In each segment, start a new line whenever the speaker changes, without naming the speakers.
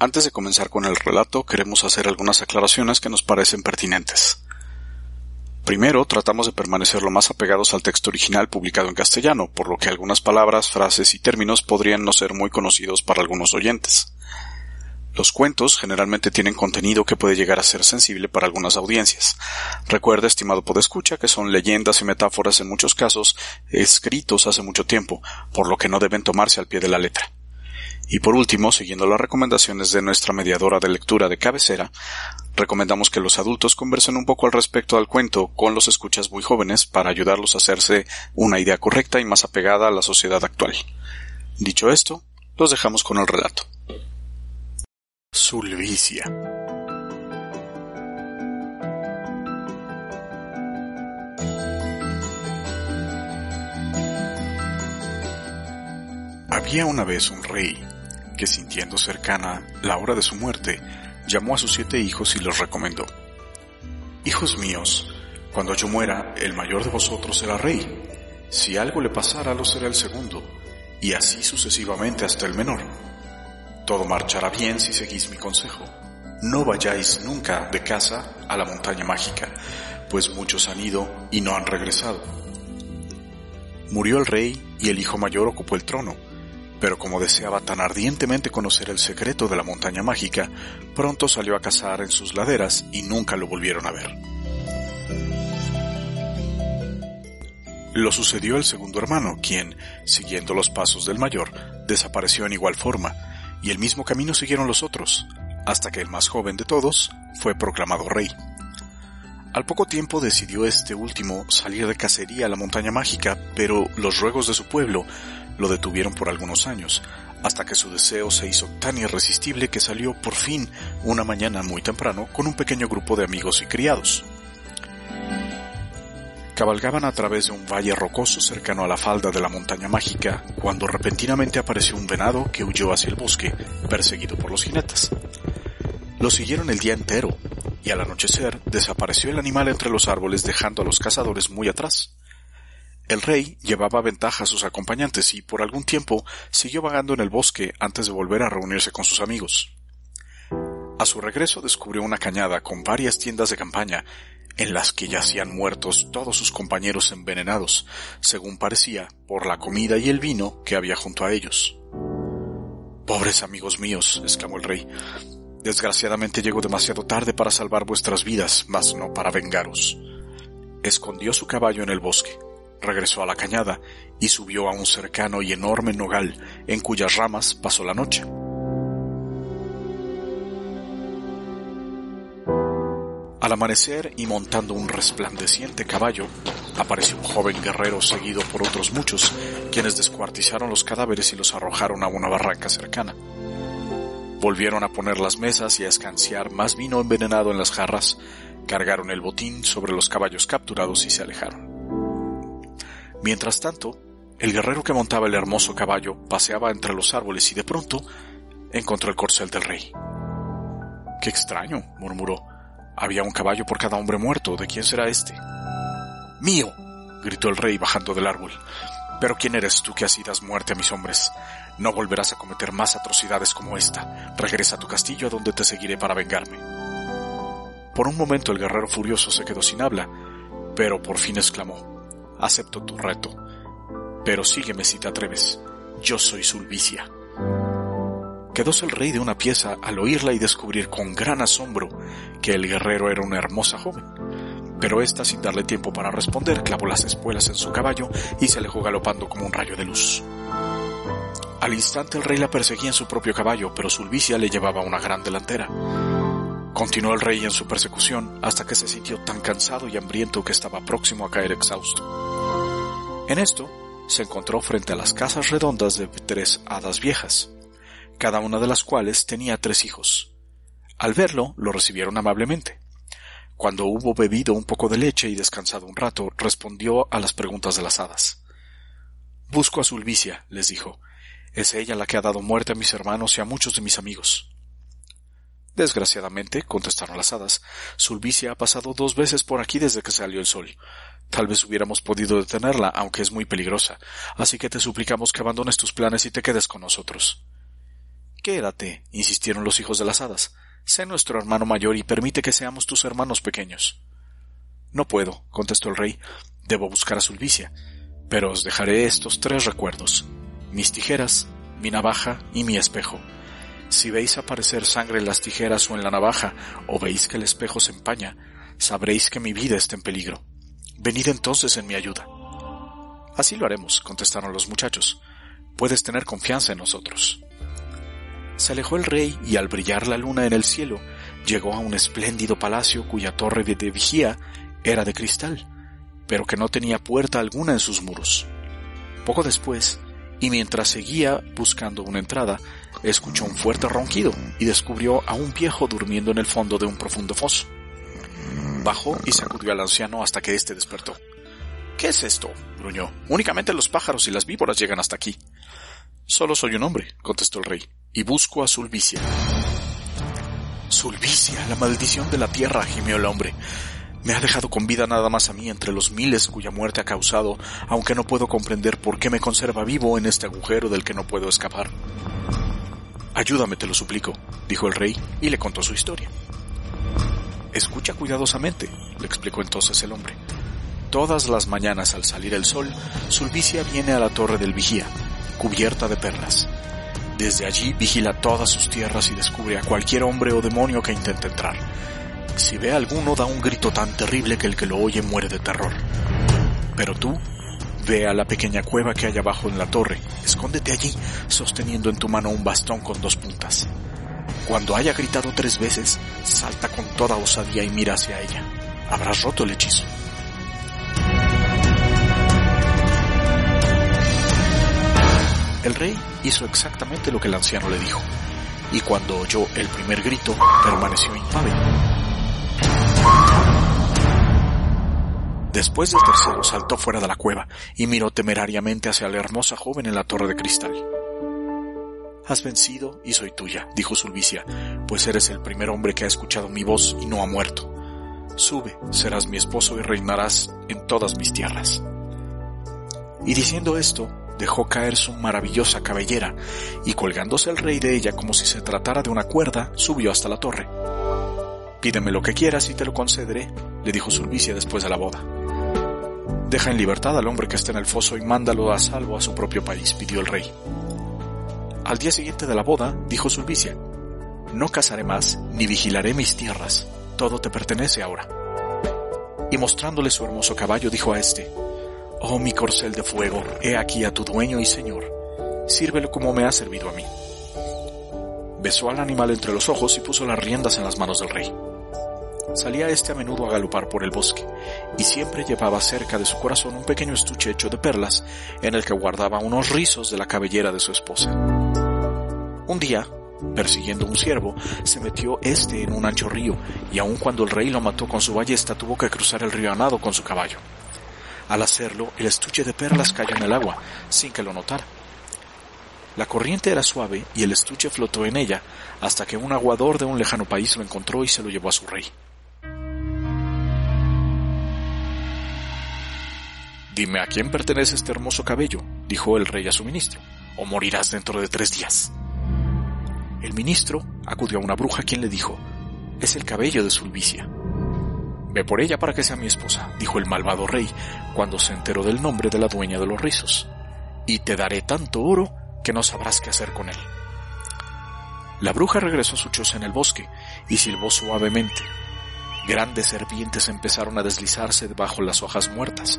Antes de comenzar con el relato, queremos hacer algunas aclaraciones que nos parecen pertinentes. Primero, tratamos de permanecer lo más apegados al texto original publicado en castellano, por lo que algunas palabras, frases y términos podrían no ser muy conocidos para algunos oyentes. Los cuentos generalmente tienen contenido que puede llegar a ser sensible para algunas audiencias. Recuerda, estimado podescucha, que son leyendas y metáforas en muchos casos escritos hace mucho tiempo, por lo que no deben tomarse al pie de la letra. Y por último, siguiendo las recomendaciones de nuestra mediadora de lectura de cabecera, recomendamos que los adultos conversen un poco al respecto al cuento con los escuchas muy jóvenes para ayudarlos a hacerse una idea correcta y más apegada a la sociedad actual. Dicho esto, los dejamos con el relato. Sulvicia. Había una vez un rey que sintiendo cercana la hora de su muerte, llamó a sus siete hijos y los recomendó. Hijos míos, cuando yo muera, el mayor de vosotros será rey. Si algo le pasara, lo será el segundo, y así sucesivamente hasta el menor. Todo marchará bien si seguís mi consejo. No vayáis nunca de casa a la montaña mágica, pues muchos han ido y no han regresado. Murió el rey y el hijo mayor ocupó el trono pero como deseaba tan ardientemente conocer el secreto de la montaña mágica, pronto salió a cazar en sus laderas y nunca lo volvieron a ver. Lo sucedió el segundo hermano, quien, siguiendo los pasos del mayor, desapareció en igual forma, y el mismo camino siguieron los otros, hasta que el más joven de todos fue proclamado rey. Al poco tiempo decidió este último salir de cacería a la montaña mágica, pero los ruegos de su pueblo lo detuvieron por algunos años, hasta que su deseo se hizo tan irresistible que salió por fin una mañana muy temprano con un pequeño grupo de amigos y criados. Cabalgaban a través de un valle rocoso cercano a la falda de la montaña mágica cuando repentinamente apareció un venado que huyó hacia el bosque, perseguido por los jinetes. Lo siguieron el día entero, y al anochecer desapareció el animal entre los árboles dejando a los cazadores muy atrás. El rey llevaba ventaja a sus acompañantes y por algún tiempo siguió vagando en el bosque antes de volver a reunirse con sus amigos. A su regreso descubrió una cañada con varias tiendas de campaña en las que yacían muertos todos sus compañeros envenenados, según parecía, por la comida y el vino que había junto a ellos. Pobres amigos míos, exclamó el rey, desgraciadamente llego demasiado tarde para salvar vuestras vidas, mas no para vengaros. Escondió su caballo en el bosque regresó a la cañada y subió a un cercano y enorme nogal en cuyas ramas pasó la noche. Al amanecer y montando un resplandeciente caballo, apareció un joven guerrero seguido por otros muchos, quienes descuartizaron los cadáveres y los arrojaron a una barranca cercana. Volvieron a poner las mesas y a escanciar más vino envenenado en las jarras, cargaron el botín sobre los caballos capturados y se alejaron. Mientras tanto, el guerrero que montaba el hermoso caballo paseaba entre los árboles y de pronto encontró el corcel del rey. Qué extraño, murmuró. Había un caballo por cada hombre muerto. ¿De quién será este? Mío, gritó el rey bajando del árbol. Pero ¿quién eres tú que así das muerte a mis hombres? No volverás a cometer más atrocidades como esta. Regresa a tu castillo a donde te seguiré para vengarme. Por un momento el guerrero furioso se quedó sin habla, pero por fin exclamó acepto tu reto. Pero sígueme si te atreves. Yo soy Sulvicia. Quedóse el rey de una pieza al oírla y descubrir con gran asombro que el guerrero era una hermosa joven. Pero ésta, sin darle tiempo para responder, clavó las espuelas en su caballo y se alejó galopando como un rayo de luz. Al instante el rey la perseguía en su propio caballo, pero Sulvicia le llevaba una gran delantera. Continuó el rey en su persecución hasta que se sintió tan cansado y hambriento que estaba próximo a caer exhausto. En esto, se encontró frente a las casas redondas de tres hadas viejas, cada una de las cuales tenía tres hijos. Al verlo, lo recibieron amablemente. Cuando hubo bebido un poco de leche y descansado un rato, respondió a las preguntas de las hadas. Busco a Sulvicia, les dijo. Es ella la que ha dado muerte a mis hermanos y a muchos de mis amigos. Desgraciadamente, contestaron las hadas, Sulvicia ha pasado dos veces por aquí desde que salió el sol. Tal vez hubiéramos podido detenerla, aunque es muy peligrosa, así que te suplicamos que abandones tus planes y te quedes con nosotros. Quédate, insistieron los hijos de las hadas. Sé nuestro hermano mayor y permite que seamos tus hermanos pequeños. No puedo, contestó el rey. Debo buscar a Sulvicia. Pero os dejaré estos tres recuerdos. Mis tijeras, mi navaja y mi espejo. Si veis aparecer sangre en las tijeras o en la navaja, o veis que el espejo se empaña, sabréis que mi vida está en peligro. Venid entonces en mi ayuda. Así lo haremos, contestaron los muchachos. Puedes tener confianza en nosotros. Se alejó el rey y al brillar la luna en el cielo, llegó a un espléndido palacio cuya torre de vigía era de cristal, pero que no tenía puerta alguna en sus muros. Poco después, y mientras seguía buscando una entrada, escuchó un fuerte ronquido y descubrió a un viejo durmiendo en el fondo de un profundo foso. Bajó y sacudió al anciano hasta que éste despertó. ¿Qué es esto? gruñó. Únicamente los pájaros y las víboras llegan hasta aquí. Solo soy un hombre, contestó el rey, y busco a Sulvicia. Sulvicia, la maldición de la tierra, gimió el hombre. Me ha dejado con vida nada más a mí entre los miles cuya muerte ha causado, aunque no puedo comprender por qué me conserva vivo en este agujero del que no puedo escapar. Ayúdame, te lo suplico, dijo el rey, y le contó su historia. Escucha cuidadosamente, le explicó entonces el hombre. Todas las mañanas al salir el sol, Sulvicia viene a la torre del vigía, cubierta de perlas. Desde allí vigila todas sus tierras y descubre a cualquier hombre o demonio que intente entrar si ve a alguno da un grito tan terrible que el que lo oye muere de terror. Pero tú, ve a la pequeña cueva que hay abajo en la torre, escóndete allí, sosteniendo en tu mano un bastón con dos puntas. Cuando haya gritado tres veces, salta con toda osadía y mira hacia ella. Habrás roto el hechizo. El rey hizo exactamente lo que el anciano le dijo, y cuando oyó el primer grito, permaneció impávido Después del tercero saltó fuera de la cueva y miró temerariamente hacia la hermosa joven en la torre de cristal. Has vencido y soy tuya, dijo Sulvicia, pues eres el primer hombre que ha escuchado mi voz y no ha muerto. Sube, serás mi esposo y reinarás en todas mis tierras. Y diciendo esto, dejó caer su maravillosa cabellera, y colgándose el rey de ella como si se tratara de una cuerda, subió hasta la torre. Pídeme lo que quieras y te lo concederé, le dijo Sulvicia después de la boda. Deja en libertad al hombre que está en el foso y mándalo a salvo a su propio país, pidió el rey. Al día siguiente de la boda, dijo Sulvicia, no casaré más, ni vigilaré mis tierras, todo te pertenece ahora. Y mostrándole su hermoso caballo, dijo a éste, Oh mi corcel de fuego, he aquí a tu dueño y señor, sírvelo como me ha servido a mí. Besó al animal entre los ojos y puso las riendas en las manos del rey. Salía este a menudo a galopar por el bosque, y siempre llevaba cerca de su corazón un pequeño estuche hecho de perlas, en el que guardaba unos rizos de la cabellera de su esposa. Un día, persiguiendo un ciervo, se metió este en un ancho río, y aun cuando el rey lo mató con su ballesta, tuvo que cruzar el río a nado con su caballo. Al hacerlo, el estuche de perlas cayó en el agua, sin que lo notara. La corriente era suave y el estuche flotó en ella, hasta que un aguador de un lejano país lo encontró y se lo llevó a su rey. Dime a quién pertenece este hermoso cabello, dijo el rey a su ministro, o morirás dentro de tres días. El ministro acudió a una bruja quien le dijo, es el cabello de Sulvicia. Ve por ella para que sea mi esposa, dijo el malvado rey, cuando se enteró del nombre de la dueña de los rizos, y te daré tanto oro que no sabrás qué hacer con él. La bruja regresó a su choza en el bosque y silbó suavemente. Grandes serpientes empezaron a deslizarse debajo las hojas muertas,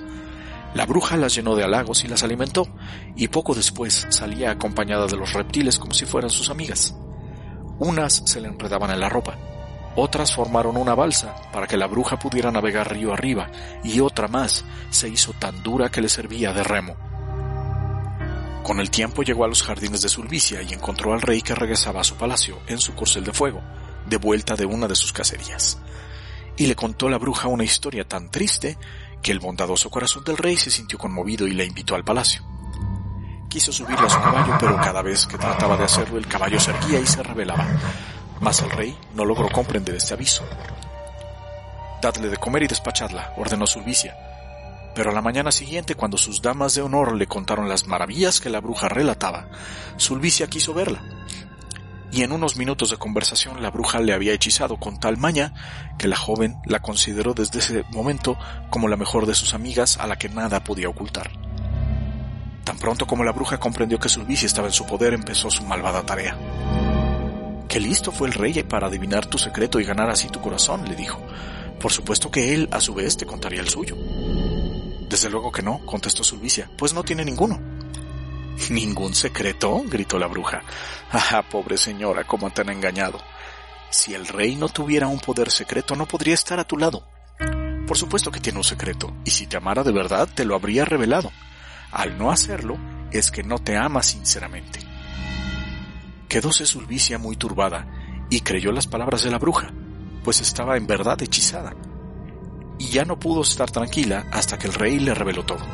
la bruja las llenó de halagos y las alimentó, y poco después salía acompañada de los reptiles como si fueran sus amigas. Unas se le enredaban en la ropa, otras formaron una balsa para que la bruja pudiera navegar río arriba, y otra más se hizo tan dura que le servía de remo. Con el tiempo llegó a los jardines de Sulvicia y encontró al rey que regresaba a su palacio en su corcel de fuego, de vuelta de una de sus cacerías. Y le contó la bruja una historia tan triste que el bondadoso corazón del rey se sintió conmovido y le invitó al palacio. Quiso subirle a su caballo, pero cada vez que trataba de hacerlo el caballo se erguía y se rebelaba. Mas el rey no logró comprender este aviso. Dadle de comer y despachadla, ordenó Sulvicia. Pero a la mañana siguiente, cuando sus damas de honor le contaron las maravillas que la bruja relataba, Sulvicia quiso verla. Y en unos minutos de conversación la bruja le había hechizado con tal maña que la joven la consideró desde ese momento como la mejor de sus amigas a la que nada podía ocultar. Tan pronto como la bruja comprendió que Sulvicia estaba en su poder, empezó su malvada tarea. Qué listo fue el rey para adivinar tu secreto y ganar así tu corazón, le dijo. Por supuesto que él, a su vez, te contaría el suyo. Desde luego que no, contestó Sulvicia, pues no tiene ninguno. ¿Ningún secreto? gritó la bruja. Ah, pobre señora, cómo te han engañado. Si el rey no tuviera un poder secreto, no podría estar a tu lado. Por supuesto que tiene un secreto, y si te amara de verdad, te lo habría revelado. Al no hacerlo, es que no te ama sinceramente. Quedóse Sulvicia muy turbada, y creyó las palabras de la bruja, pues estaba en verdad hechizada. Y ya no pudo estar tranquila hasta que el rey le reveló todo.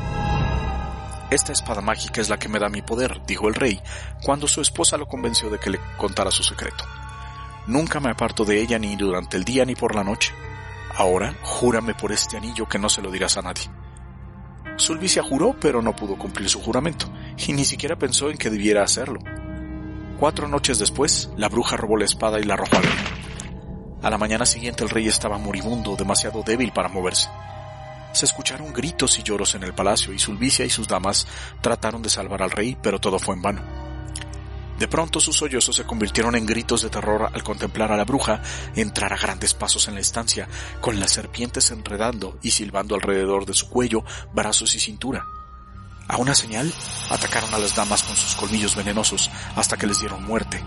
Esta espada mágica es la que me da mi poder, dijo el rey, cuando su esposa lo convenció de que le contara su secreto. Nunca me aparto de ella ni durante el día ni por la noche. Ahora, júrame por este anillo que no se lo dirás a nadie. Sulvicia juró, pero no pudo cumplir su juramento, y ni siquiera pensó en que debiera hacerlo. Cuatro noches después, la bruja robó la espada y la arrojó al rey. A la mañana siguiente el rey estaba moribundo, demasiado débil para moverse. Se escucharon gritos y lloros en el palacio y Sulvicia y sus damas trataron de salvar al rey, pero todo fue en vano. De pronto sus sollozos se convirtieron en gritos de terror al contemplar a la bruja entrar a grandes pasos en la estancia, con las serpientes enredando y silbando alrededor de su cuello, brazos y cintura. A una señal, atacaron a las damas con sus colmillos venenosos hasta que les dieron muerte,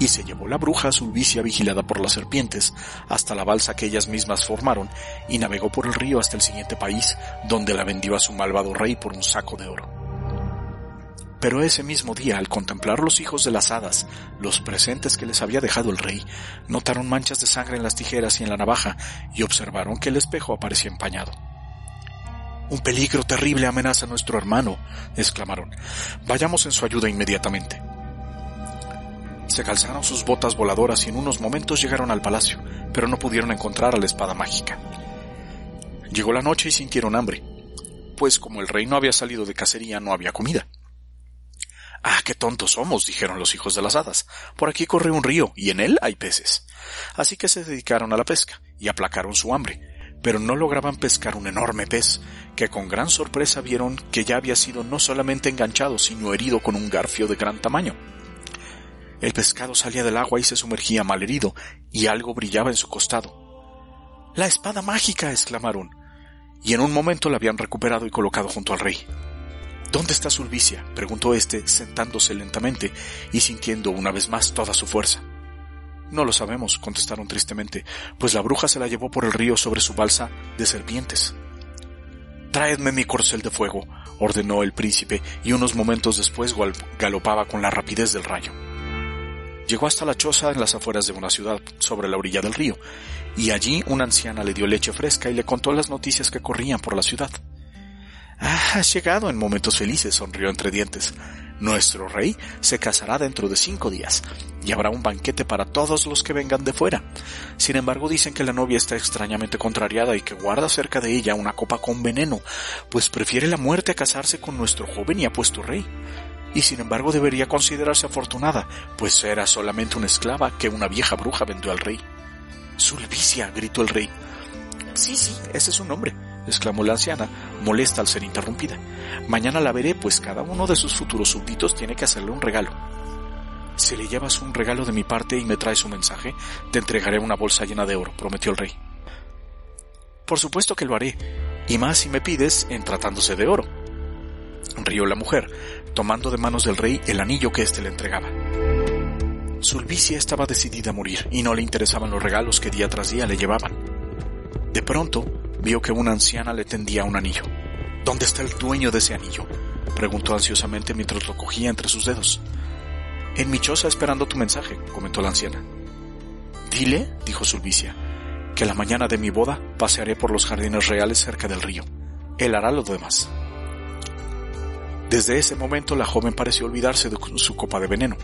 y se llevó la bruja a Sulvicia vigilada por las serpientes hasta la balsa que ellas mismas formaron y navegó por el río hasta el siguiente país donde la vendió a su malvado rey por un saco de oro. Pero ese mismo día, al contemplar los hijos de las hadas, los presentes que les había dejado el rey, notaron manchas de sangre en las tijeras y en la navaja y observaron que el espejo aparecía empañado. Un peligro terrible amenaza a nuestro hermano, exclamaron. Vayamos en su ayuda inmediatamente. Se calzaron sus botas voladoras y en unos momentos llegaron al palacio, pero no pudieron encontrar a la espada mágica. Llegó la noche y sintieron hambre, pues como el rey no había salido de cacería no había comida. Ah, qué tontos somos, dijeron los hijos de las hadas. Por aquí corre un río y en él hay peces. Así que se dedicaron a la pesca y aplacaron su hambre, pero no lograban pescar un enorme pez, que con gran sorpresa vieron que ya había sido no solamente enganchado, sino herido con un garfio de gran tamaño. El pescado salía del agua y se sumergía malherido, y algo brillaba en su costado. La espada mágica. exclamaron, y en un momento la habían recuperado y colocado junto al rey. ¿Dónde está Sulvicia? preguntó éste, sentándose lentamente y sintiendo una vez más toda su fuerza. No lo sabemos, contestaron tristemente, pues la bruja se la llevó por el río sobre su balsa de serpientes. Traedme mi corcel de fuego, ordenó el príncipe, y unos momentos después galopaba con la rapidez del rayo. Llegó hasta la choza en las afueras de una ciudad, sobre la orilla del río, y allí una anciana le dio leche fresca y le contó las noticias que corrían por la ciudad. Ah, has llegado en momentos felices, sonrió entre dientes. Nuestro rey se casará dentro de cinco días y habrá un banquete para todos los que vengan de fuera. Sin embargo, dicen que la novia está extrañamente contrariada y que guarda cerca de ella una copa con veneno, pues prefiere la muerte a casarse con nuestro joven y apuesto rey y sin embargo debería considerarse afortunada, pues era solamente una esclava que una vieja bruja vendió al rey. Sulvicia, gritó el rey. Sí, sí, ese es su nombre, exclamó la anciana, molesta al ser interrumpida. Mañana la veré, pues cada uno de sus futuros súbditos tiene que hacerle un regalo. Si le llevas un regalo de mi parte y me traes un mensaje, te entregaré una bolsa llena de oro, prometió el rey. Por supuesto que lo haré, y más si me pides en tratándose de oro, rió la mujer, tomando de manos del rey el anillo que éste le entregaba. Sulvicia estaba decidida a morir y no le interesaban los regalos que día tras día le llevaban. De pronto, vio que una anciana le tendía un anillo. ¿Dónde está el dueño de ese anillo? preguntó ansiosamente mientras lo cogía entre sus dedos. En mi choza esperando tu mensaje, comentó la anciana. Dile, dijo Sulvicia, que la mañana de mi boda pasearé por los jardines reales cerca del río. Él hará lo demás. Desde ese momento la joven pareció olvidarse de su copa de veneno,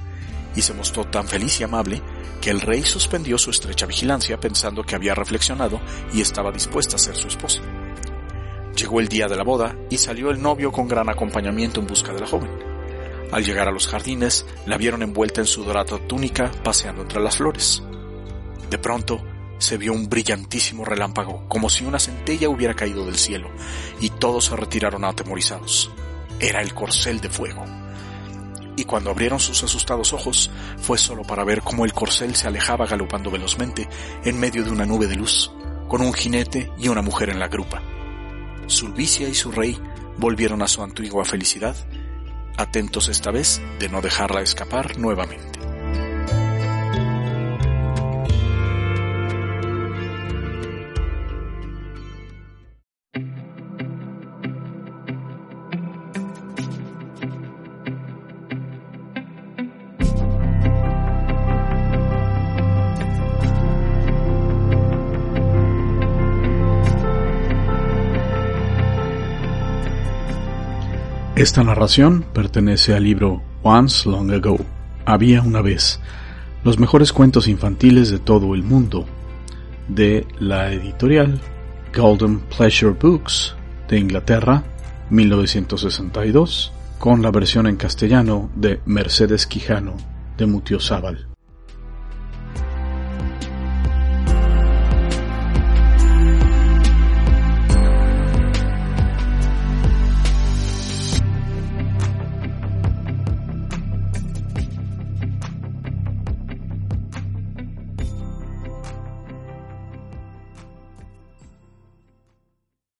y se mostró tan feliz y amable que el rey suspendió su estrecha vigilancia pensando que había reflexionado y estaba dispuesta a ser su esposa. Llegó el día de la boda y salió el novio con gran acompañamiento en busca de la joven. Al llegar a los jardines, la vieron envuelta en su dorada túnica paseando entre las flores. De pronto, se vio un brillantísimo relámpago, como si una centella hubiera caído del cielo, y todos se retiraron atemorizados. Era el corcel de fuego. Y cuando abrieron sus asustados ojos, fue solo para ver cómo el corcel se alejaba galopando velozmente en medio de una nube de luz, con un jinete y una mujer en la grupa. Sulvicia y su rey volvieron a su antigua felicidad, atentos esta vez de no dejarla escapar nuevamente. Esta narración pertenece al libro Once Long Ago, Había una vez, los mejores cuentos infantiles de todo el mundo, de la editorial Golden Pleasure Books de Inglaterra, 1962, con la versión en castellano de Mercedes Quijano de Mutiozábal.